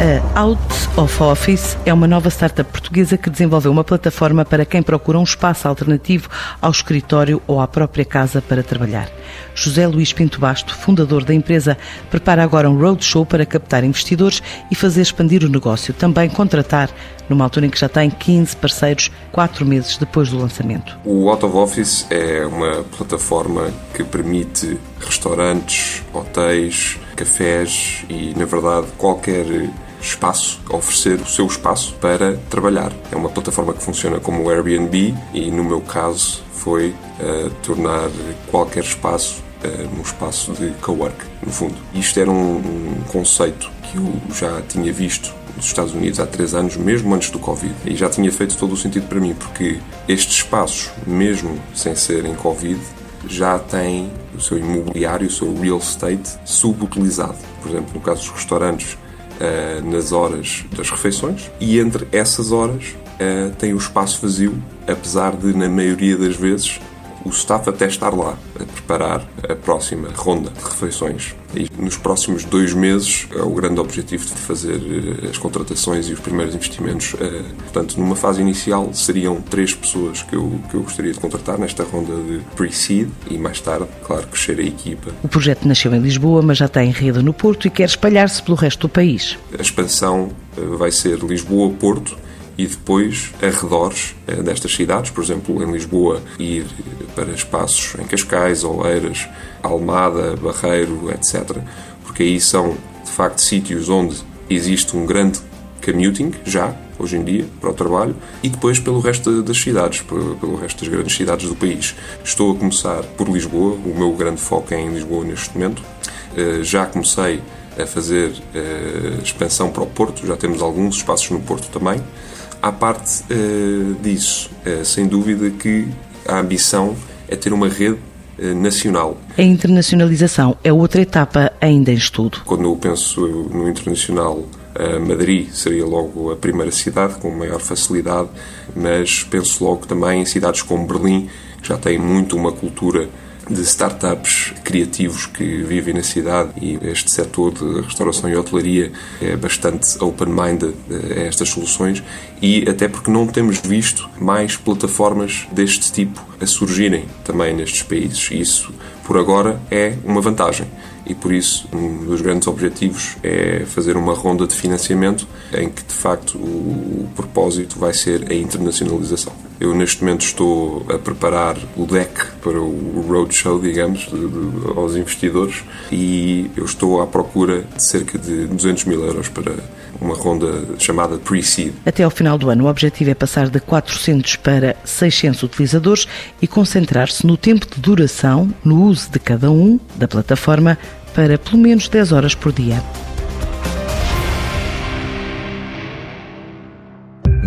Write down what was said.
A Out of Office é uma nova startup portuguesa que desenvolveu uma plataforma para quem procura um espaço alternativo ao escritório ou à própria casa para trabalhar. José Luís Pinto Basto, fundador da empresa, prepara agora um roadshow para captar investidores e fazer expandir o negócio. Também contratar, numa altura em que já tem 15 parceiros, quatro meses depois do lançamento. O Out of Office é uma plataforma que permite restaurantes, hotéis, cafés e, na verdade, qualquer espaço, oferecer o seu espaço para trabalhar. É uma plataforma que funciona como o Airbnb e, no meu caso, foi uh, tornar qualquer espaço num espaço de cowork, no fundo. Isto era um, um conceito que eu já tinha visto nos Estados Unidos há três anos, mesmo antes do Covid. E já tinha feito todo o sentido para mim, porque estes espaços, mesmo sem serem Covid, já têm o seu imobiliário, o seu real estate subutilizado. Por exemplo, no caso dos restaurantes, uh, nas horas das refeições, e entre essas horas uh, tem o espaço vazio, apesar de, na maioria das vezes, o staff até estar lá a preparar a próxima ronda de refeições. E nos próximos dois meses é o grande objetivo de fazer eh, as contratações e os primeiros investimentos. Portanto, numa fase inicial seriam três pessoas que eu, que eu gostaria de contratar nesta ronda de pre-seed e mais tarde, claro, crescer a equipa. O projeto nasceu em Lisboa, mas já tem rede no Porto e quer espalhar-se pelo resto do país. A expansão vai ser Lisboa-Porto e depois arredores eh, destas cidades, por exemplo, em Lisboa, ir para espaços em Cascais, Oeiras, Almada, Barreiro, etc. Porque aí são, de facto, sítios onde existe um grande commuting, já, hoje em dia, para o trabalho, e depois pelo resto das cidades, pelo resto das grandes cidades do país. Estou a começar por Lisboa, o meu grande foco é em Lisboa neste momento. Eh, já comecei a fazer eh, expansão para o Porto, já temos alguns espaços no Porto também. À parte uh, disso, uh, sem dúvida que a ambição é ter uma rede uh, nacional. A internacionalização é outra etapa ainda em estudo. Quando eu penso no internacional, Madrid seria logo a primeira cidade com maior facilidade, mas penso logo também em cidades como Berlim, que já têm muito uma cultura de startups criativos que vivem na cidade e este setor de restauração e hotelaria é bastante open-minded a estas soluções e até porque não temos visto mais plataformas deste tipo a surgirem também nestes países. Isso, por agora, é uma vantagem e por isso um dos grandes objetivos é fazer uma ronda de financiamento em que de facto o, propósito vai ser a internacionalização. Eu neste momento estou a preparar o deck para o roadshow, digamos, de, de, aos investidores e eu estou à procura de cerca de 200 mil euros para uma ronda chamada Pre-Seed. Até ao final do ano, o objetivo é passar de 400 para 600 utilizadores e concentrar-se no tempo de duração, no uso de cada um da plataforma, para pelo menos 10 horas por dia.